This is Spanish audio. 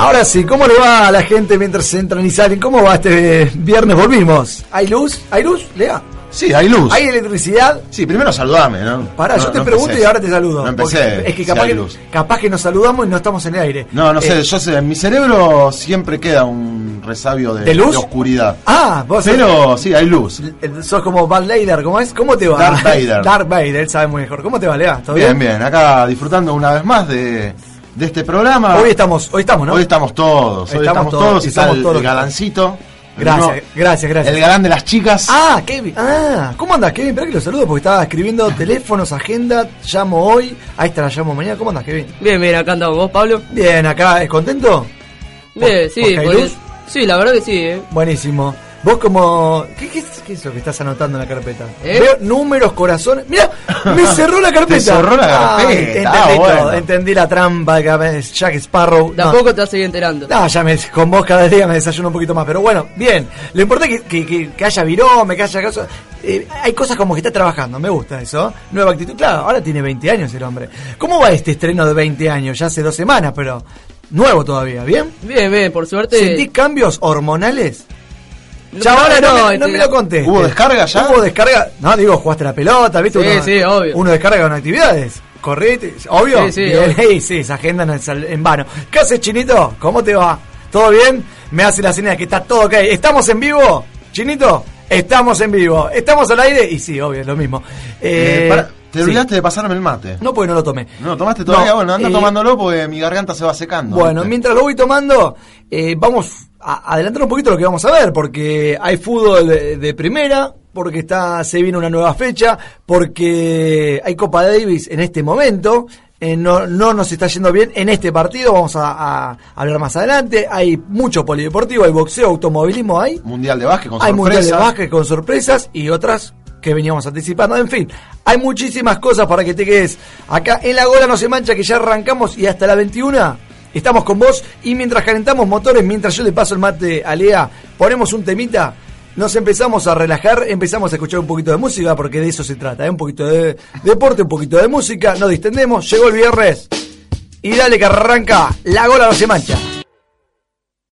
Ahora sí, ¿cómo le va a la gente mientras se entran y salen? ¿Cómo va este viernes? Volvimos. ¿Hay luz? ¿Hay luz? Lea. Sí, hay luz. ¿Hay electricidad? Sí, primero saludame, ¿no? Pará, No, yo te no pregunto empecé. y ahora te saludo. No empecé. Es que si capaz, hay que luz. capaz que nos saludamos y no estamos en el aire. No, no sé, Eh, yo sé, en mi cerebro siempre queda un resabio de, ¿De luz? oscuridad. Ah, vos sos- Pero sí, hay luz. eh, sos como Van Vader, ¿cómo es? ¿Cómo te va? Darth Vader. Darth Vader, él sabe muy mejor. ¿Cómo te va, Lea? ¿Todo Bien, bien? bien, acá disfrutando una vez más de, de este programa. Hoy estamos, hoy estamos, ¿no? Hoy estamos todos, hoy Estamos estamos, todos, está somos el, todos el los- galancito. Gracias, No, gracias, gracias. El galán de las chicas. Ah, Kevin. Ah, ¿cómo andas, Kevin? Espera que lo saludo porque estaba escribiendo teléfonos, agenda. Llamo hoy. Ahí está, la llamo mañana. ¿Cómo andas, Kevin? Bien, bien, acá andamos vos, Pablo. Bien, acá, ¿es contento? Bien, sí, podés- sí, la verdad que sí, eh. Buenísimo. Vos como... ¿Qué, qué, es, qué es lo que estás anotando en la carpeta? ¿Eh? Veo números, corazones... Mira, me cerró la carpeta. Te cerró la Ah, carpeta. entendí Ah, todo, entendí la trampa que Jack Sparrow. De a No. poco te vas a seguir enterando. No, ya me, con vos cada día me desayuno un poquito más, pero bueno, bien. Lo importante es que, que, que- que haya virome, que haya cosas. eh, hay cosas como que está trabajando, me gusta eso. Nueva actitud. Claro, ahora tiene 20 años el hombre. ¿Cómo va este estreno de 20 años? Ya hace dos semanas, pero nuevo todavía, ¿bien? Bien, bien, por suerte. ¿Sentís cambios hormonales? Ahora no, no, me- no este- me lo conté. ¿Hubo descarga ya? ¿Hubo descarga? No, digo, jugaste la pelota, ¿viste? Sí, uno, sí, obvio. Uno descarga con actividades. Correte, obvio. Sí, sí, Bien, obvio. sí, esa agenda no es al- en vano. ¿Qué haces, Chinito? ¿Cómo te va? ¿Todo bien? Me hace la señal que está todo ok. ¿Estamos en vivo? Chinito, estamos en vivo. ¿Estamos al aire? Y sí, obvio, es lo mismo. Eh, Eh, te sí. olvidaste de pasarme el mate. No, porque no lo tomé. No, tomaste todavía, No, bueno, anda eh, tomándolo porque mi garganta se va secando. Bueno, ¿viste? mientras lo voy tomando, eh, vamos adelantar un poquito lo que vamos a ver, porque hay fútbol de, de primera, porque está se viene una nueva fecha, porque hay Copa Davis en este momento. eh, no, no nos está yendo bien en este partido, vamos a, a hablar más adelante. Hay mucho polideportivo, hay boxeo, automovilismo, hay. Mundial de básquet con Hay mundial de básquet con sorpresas y otras que veníamos anticipando. En fin, hay muchísimas cosas para que te quedes acá en la gola no se mancha que ya arrancamos y hasta la 21 estamos con vos y mientras calentamos motores, mientras yo le paso el mate a Lea, ponemos un temita nos empezamos a relajar, empezamos a escuchar un poquito de música, porque de eso se trata, ¿eh? un poquito de deporte, un poquito de música, nos distendemos, llegó el viernes y dale que arranca, la gola no se mancha.